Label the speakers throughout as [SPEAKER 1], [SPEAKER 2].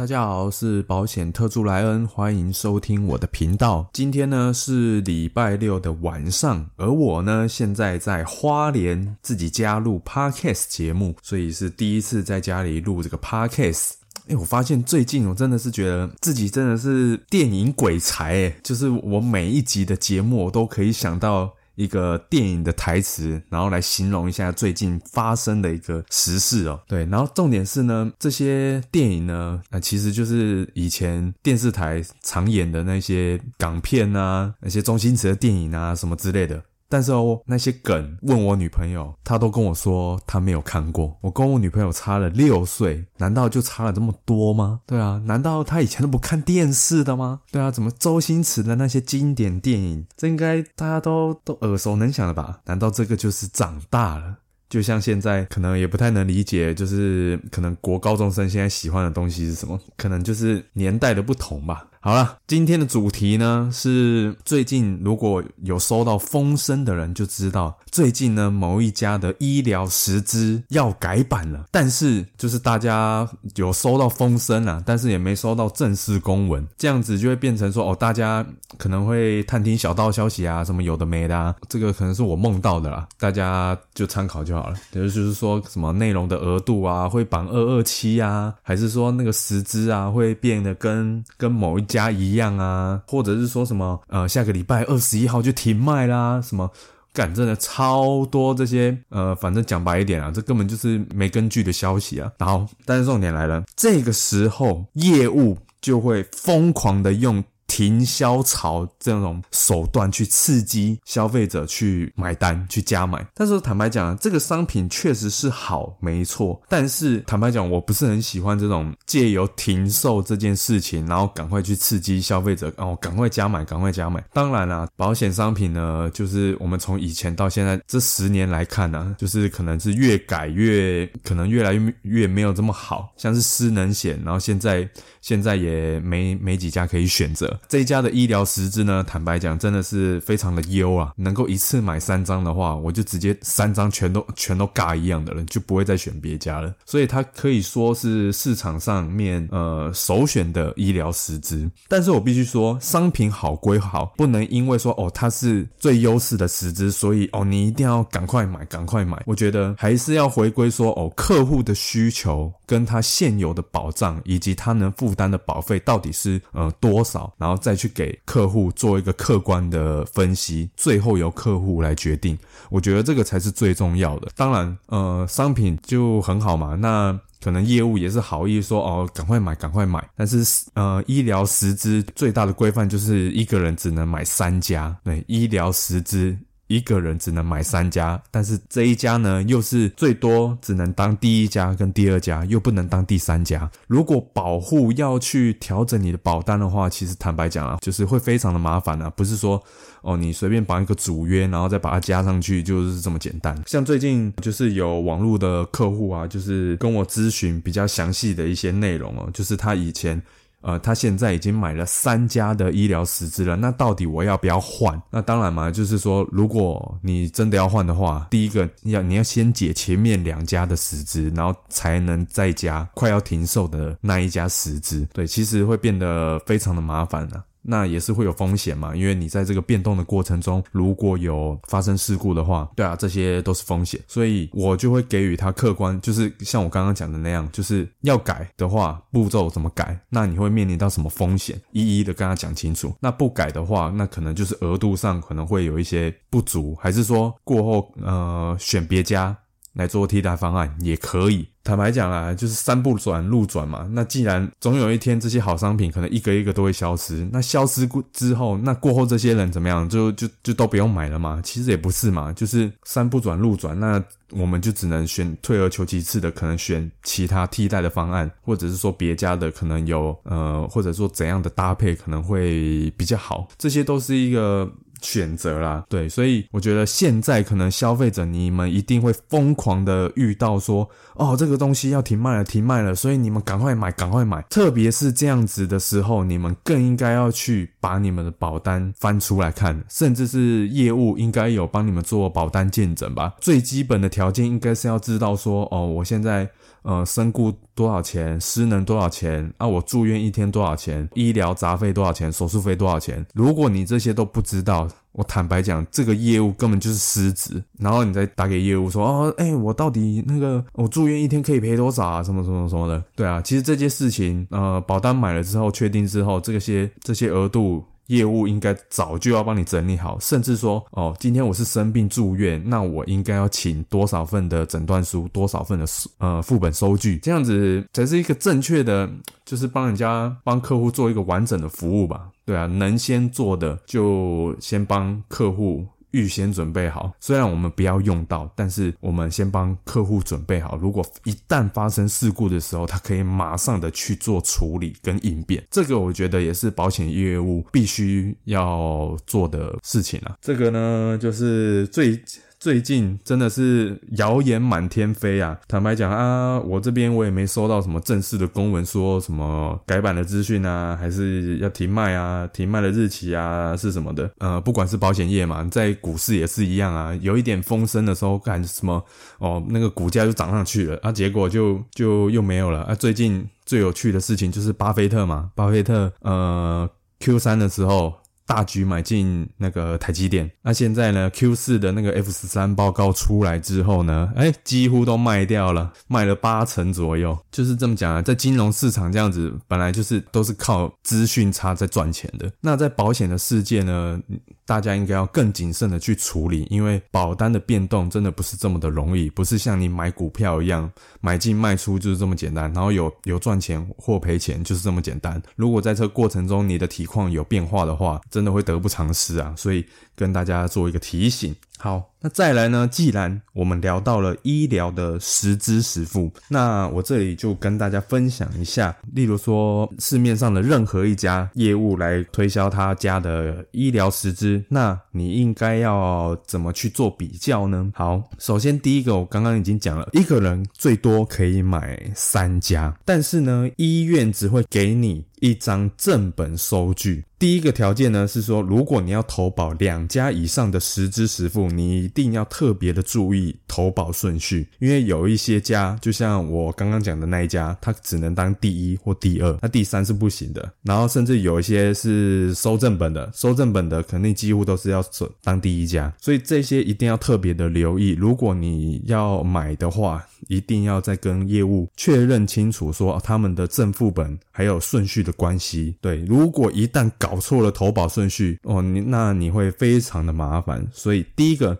[SPEAKER 1] 大家好，是保险特助莱恩，欢迎收听我的频道。今天呢是礼拜六的晚上，而我呢现在在花莲自己加入 podcast 节目，所以是第一次在家里录这个 podcast。哎，我发现最近我真的是觉得自己真的是电影鬼才哎，就是我每一集的节目我都可以想到。一个电影的台词，然后来形容一下最近发生的一个时事哦。对，然后重点是呢，这些电影呢，啊，其实就是以前电视台常演的那些港片啊，那些周星驰的电影啊，什么之类的。但是哦，那些梗问我女朋友，她都跟我说她没有看过。我跟我女朋友差了六岁，难道就差了这么多吗？对啊，难道她以前都不看电视的吗？对啊，怎么周星驰的那些经典电影，这应该大家都都耳熟能详了吧？难道这个就是长大了？就像现在可能也不太能理解，就是可能国高中生现在喜欢的东西是什么？可能就是年代的不同吧。好了，今天的主题呢是最近如果有收到风声的人就知道，最近呢某一家的医疗十资要改版了，但是就是大家有收到风声啊，但是也没收到正式公文，这样子就会变成说哦，大家可能会探听小道消息啊，什么有的没的，啊，这个可能是我梦到的啦，大家就参考就好了。也就是说什么内容的额度啊会绑二二七啊，还是说那个十资啊会变得跟跟某一家一样啊，或者是说什么呃，下个礼拜二十一号就停卖啦，什么干真的超多这些呃，反正讲白一点啊，这根本就是没根据的消息啊。然后，但是重点来了，这个时候业务就会疯狂的用。停销潮这种手段去刺激消费者去买单去加买，但是坦白讲，这个商品确实是好，没错。但是坦白讲，我不是很喜欢这种借由停售这件事情，然后赶快去刺激消费者哦，赶快加买，赶快加买。当然啦，保险商品呢，就是我们从以前到现在这十年来看呢，就是可能是越改越可能越来越越没有这么好，像是失能险，然后现在现在也没没几家可以选择。这一家的医疗十支呢，坦白讲，真的是非常的优啊！能够一次买三张的话，我就直接三张全都全都尬一样的人，就不会再选别家了。所以它可以说是市场上面呃首选的医疗十支。但是我必须说，商品好归好，不能因为说哦它是最优势的十支，所以哦你一定要赶快买，赶快买。我觉得还是要回归说哦客户的需求跟他现有的保障以及他能负担的保费到底是呃多少，然后。然后再去给客户做一个客观的分析，最后由客户来决定。我觉得这个才是最重要的。当然，呃，商品就很好嘛，那可能业务也是好意说哦，赶快买，赶快买。但是，呃，医疗十支最大的规范就是一个人只能买三家。对，医疗十支。一个人只能买三家，但是这一家呢，又是最多只能当第一家跟第二家，又不能当第三家。如果保护要去调整你的保单的话，其实坦白讲啊，就是会非常的麻烦啊，不是说哦你随便绑一个主约，然后再把它加上去就是这么简单。像最近就是有网络的客户啊，就是跟我咨询比较详细的一些内容哦，就是他以前。呃，他现在已经买了三家的医疗实质了，那到底我要不要换？那当然嘛，就是说，如果你真的要换的话，第一个要你要先解前面两家的实质，然后才能再加快要停售的那一家实质。对，其实会变得非常的麻烦了。那也是会有风险嘛，因为你在这个变动的过程中，如果有发生事故的话，对啊，这些都是风险，所以我就会给予他客观，就是像我刚刚讲的那样，就是要改的话，步骤怎么改，那你会面临到什么风险，一一的跟他讲清楚。那不改的话，那可能就是额度上可能会有一些不足，还是说过后呃选别家来做替代方案也可以。坦白讲啊，就是三不转路转嘛。那既然总有一天这些好商品可能一个一个都会消失，那消失过之后，那过后这些人怎么样？就就就都不用买了嘛？其实也不是嘛，就是三不转路转，那我们就只能选退而求其次的，可能选其他替代的方案，或者是说别家的可能有呃，或者说怎样的搭配可能会比较好，这些都是一个。选择啦，对，所以我觉得现在可能消费者你们一定会疯狂的遇到说，哦，这个东西要停卖了，停卖了，所以你们赶快买，赶快买。特别是这样子的时候，你们更应该要去把你们的保单翻出来看，甚至是业务应该有帮你们做保单见证吧。最基本的条件应该是要知道说，哦，我现在呃，身故多少钱，失能多少钱啊？我住院一天多少钱？医疗杂费多少钱？手术费多少钱？如果你这些都不知道，我坦白讲，这个业务根本就是失职。然后你再打给业务说，哦，哎，我到底那个我住院一天可以赔多少啊？什么什么什么的？对啊，其实这件事情，呃，保单买了之后，确定之后，这些这些额度。业务应该早就要帮你整理好，甚至说，哦，今天我是生病住院，那我应该要请多少份的诊断书，多少份的呃副本收据，这样子才是一个正确的，就是帮人家帮客户做一个完整的服务吧？对啊，能先做的就先帮客户。预先准备好，虽然我们不要用到，但是我们先帮客户准备好。如果一旦发生事故的时候，他可以马上的去做处理跟应变。这个我觉得也是保险业务必须要做的事情啊。这个呢，就是最。最近真的是谣言满天飞啊！坦白讲啊，我这边我也没收到什么正式的公文，说什么改版的资讯啊，还是要停卖啊，停卖的日期啊是什么的？呃，不管是保险业嘛，在股市也是一样啊，有一点风声的时候干什么哦，那个股价就涨上去了啊，结果就就又没有了啊。最近最有趣的事情就是巴菲特嘛，巴菲特呃 Q 三的时候。大举买进那个台积电，那现在呢？Q 四的那个 F 十三报告出来之后呢，哎，几乎都卖掉了，卖了八成左右，就是这么讲啊。在金融市场这样子，本来就是都是靠资讯差在赚钱的。那在保险的世界呢？大家应该要更谨慎的去处理，因为保单的变动真的不是这么的容易，不是像你买股票一样买进卖出就是这么简单，然后有有赚钱或赔钱就是这么简单。如果在这过程中你的体况有变化的话，真的会得不偿失啊！所以跟大家做一个提醒。好，那再来呢？既然我们聊到了医疗的实支实付，那我这里就跟大家分享一下，例如说市面上的任何一家业务来推销他家的医疗实支，那你应该要怎么去做比较呢？好，首先第一个，我刚刚已经讲了，一个人最多可以买三家，但是呢，医院只会给你。一张正本收据。第一个条件呢是说，如果你要投保两家以上的实支实付，你一定要特别的注意投保顺序，因为有一些家，就像我刚刚讲的那一家，它只能当第一或第二，那第三是不行的。然后甚至有一些是收正本的，收正本的肯定几乎都是要当第一家，所以这些一定要特别的留意。如果你要买的话，一定要再跟业务确认清楚，说他们的正副本还有顺序的关系。对，如果一旦搞错了投保顺序，哦，你那你会非常的麻烦。所以第一个，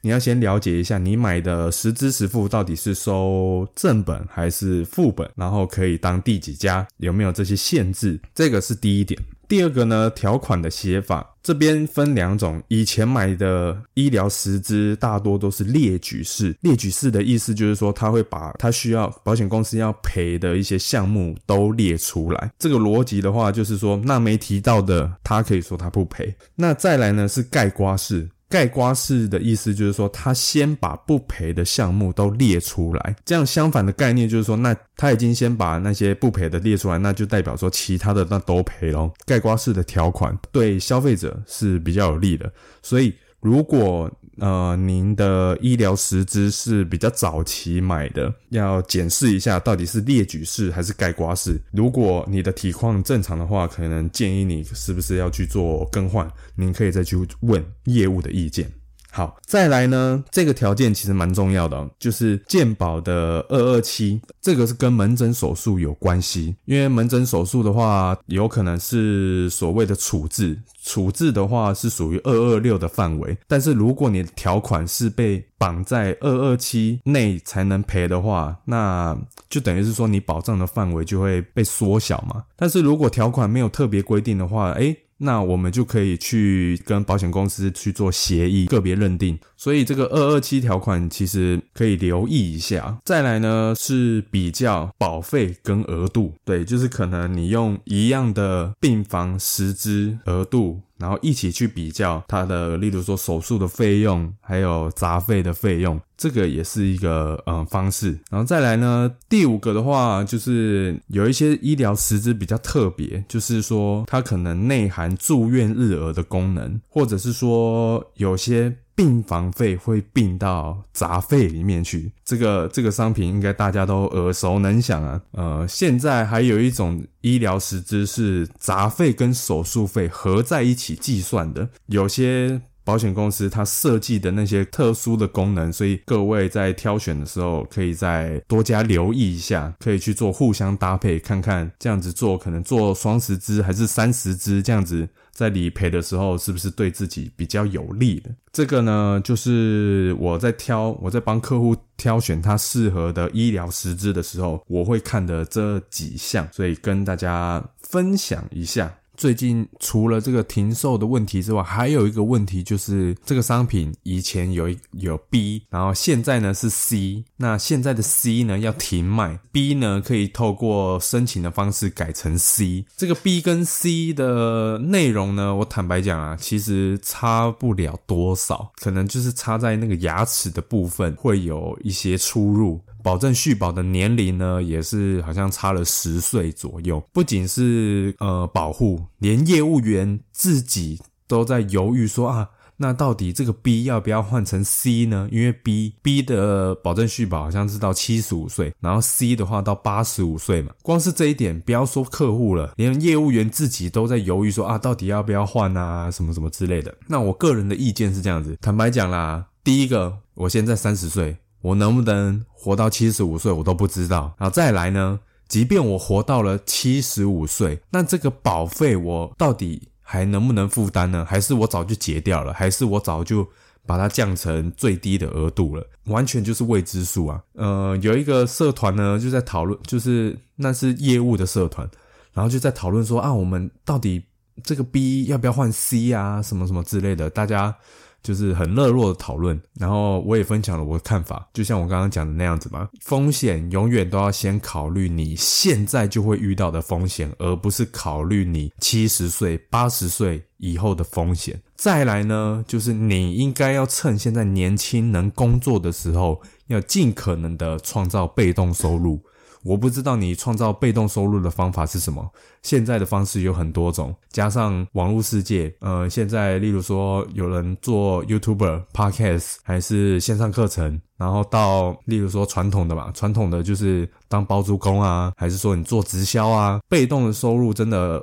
[SPEAKER 1] 你要先了解一下你买的实支实付到底是收正本还是副本，然后可以当第几家，有没有这些限制？这个是第一点。第二个呢，条款的写法这边分两种。以前买的医疗实支大多都是列举式，列举式的意思就是说，他会把他需要保险公司要赔的一些项目都列出来。这个逻辑的话，就是说，那没提到的，他可以说他不赔。那再来呢，是盖刮式。盖刮式的意思就是说，他先把不赔的项目都列出来，这样相反的概念就是说，那他已经先把那些不赔的列出来，那就代表说其他的那都赔咯。盖刮式的条款对消费者是比较有利的，所以如果。呃，您的医疗实支是比较早期买的，要检视一下到底是列举式还是盖刮式。如果你的体况正常的话，可能建议你是不是要去做更换，您可以再去问业务的意见。好，再来呢，这个条件其实蛮重要的，就是健保的二二七，这个是跟门诊手术有关系，因为门诊手术的话，有可能是所谓的处置，处置的话是属于二二六的范围，但是如果你的条款是被绑在二二七内才能赔的话，那就等于是说你保障的范围就会被缩小嘛。但是如果条款没有特别规定的话，诶。那我们就可以去跟保险公司去做协议，个别认定。所以这个二二七条款其实可以留意一下。再来呢是比较保费跟额度，对，就是可能你用一样的病房实支额度。然后一起去比较它的，例如说手术的费用，还有杂费的费用，这个也是一个呃方式，然后再来呢，第五个的话就是有一些医疗实质比较特别，就是说它可能内含住院日额的功能，或者是说有些病房费会并到杂费里面去。这个这个商品应该大家都耳熟能详啊。呃，现在还有一种医疗实支是杂费跟手术费合在一起计算的，有些。保险公司它设计的那些特殊的功能，所以各位在挑选的时候可以再多加留意一下，可以去做互相搭配，看看这样子做可能做双十支还是三十支，这样子在理赔的时候是不是对自己比较有利的？这个呢，就是我在挑我在帮客户挑选他适合的医疗实质的时候，我会看的这几项，所以跟大家分享一下。最近除了这个停售的问题之外，还有一个问题就是这个商品以前有有 B，然后现在呢是 C，那现在的 C 呢要停卖，B 呢可以透过申请的方式改成 C。这个 B 跟 C 的内容呢，我坦白讲啊，其实差不了多少，可能就是差在那个牙齿的部分会有一些出入。保证续保的年龄呢，也是好像差了十岁左右。不仅是呃保护，连业务员自己都在犹豫说啊，那到底这个 B 要不要换成 C 呢？因为 B B 的保证续保好像是到七十五岁，然后 C 的话到八十五岁嘛。光是这一点，不要说客户了，连业务员自己都在犹豫说啊，到底要不要换啊，什么什么之类的。那我个人的意见是这样子，坦白讲啦，第一个，我现在三十岁。我能不能活到七十五岁，我都不知道。然后再来呢？即便我活到了七十五岁，那这个保费我到底还能不能负担呢？还是我早就结掉了？还是我早就把它降成最低的额度了？完全就是未知数啊！呃，有一个社团呢，就在讨论，就是那是业务的社团，然后就在讨论说啊，我们到底这个 B 要不要换 C 啊？什么什么之类的，大家。就是很热络的讨论，然后我也分享了我的看法，就像我刚刚讲的那样子嘛。风险永远都要先考虑你现在就会遇到的风险，而不是考虑你七十岁、八十岁以后的风险。再来呢，就是你应该要趁现在年轻能工作的时候，要尽可能的创造被动收入。我不知道你创造被动收入的方法是什么。现在的方式有很多种，加上网络世界，呃，现在例如说有人做 YouTuber、Podcast，还是线上课程，然后到例如说传统的吧，传统的就是当包租公啊，还是说你做直销啊，被动的收入真的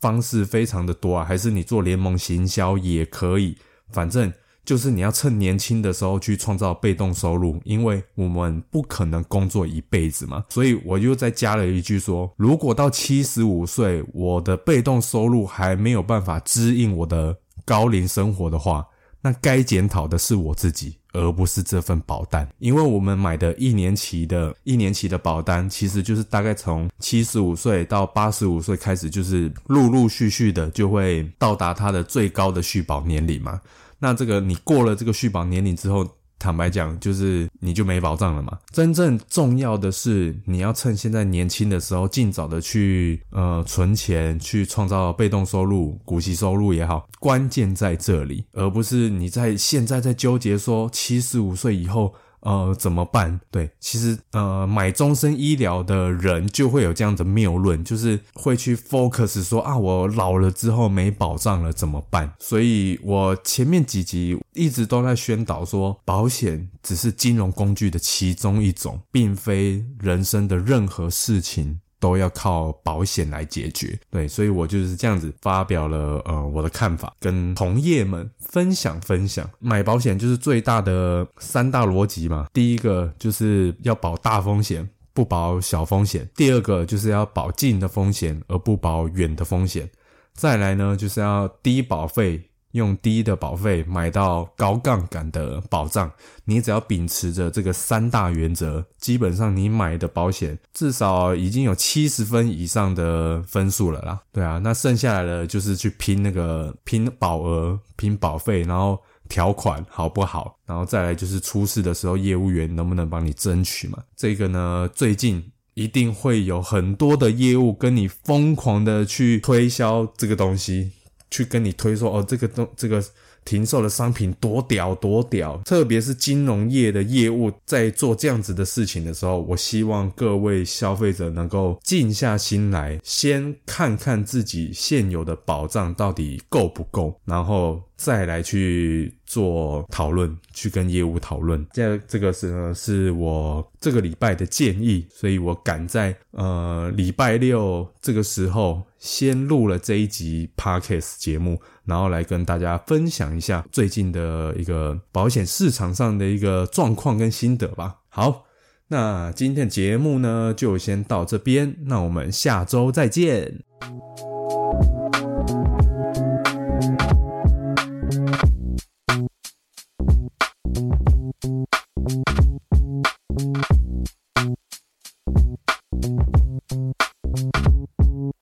[SPEAKER 1] 方式非常的多啊，还是你做联盟行销也可以，反正。就是你要趁年轻的时候去创造被动收入，因为我们不可能工作一辈子嘛。所以我又再加了一句说，如果到七十五岁，我的被动收入还没有办法支应我的高龄生活的话，那该检讨的是我自己，而不是这份保单。因为我们买的一年期的一年期的保单，其实就是大概从七十五岁到八十五岁开始，就是陆陆续续的就会到达它的最高的续保年龄嘛。那这个你过了这个续保年龄之后，坦白讲，就是你就没保障了嘛。真正重要的是，你要趁现在年轻的时候，尽早的去呃存钱，去创造被动收入、股息收入也好，关键在这里，而不是你在现在在纠结说七十五岁以后。呃，怎么办？对，其实呃，买终身医疗的人就会有这样的谬论，就是会去 focus 说啊，我老了之后没保障了怎么办？所以我前面几集一直都在宣导说，保险只是金融工具的其中一种，并非人生的任何事情。都要靠保险来解决，对，所以我就是这样子发表了呃我的看法，跟同业们分享分享。买保险就是最大的三大逻辑嘛，第一个就是要保大风险，不保小风险；第二个就是要保近的风险，而不保远的风险；再来呢，就是要低保费。用低的保费买到高杠杆的保障，你只要秉持着这个三大原则，基本上你买的保险至少已经有七十分以上的分数了啦。对啊，那剩下来的就是去拼那个拼保额、拼保费，然后条款好不好，然后再来就是出事的时候业务员能不能帮你争取嘛？这个呢，最近一定会有很多的业务跟你疯狂的去推销这个东西。去跟你推说哦，这个东这个停售的商品多屌多屌，特别是金融业的业务在做这样子的事情的时候，我希望各位消费者能够静下心来，先看看自己现有的保障到底够不够，然后。再来去做讨论，去跟业务讨论。这这个是呢，是我这个礼拜的建议，所以我赶在呃礼拜六这个时候先录了这一集 podcast 节目，然后来跟大家分享一下最近的一个保险市场上的一个状况跟心得吧。好，那今天的节目呢就先到这边，那我们下周再见。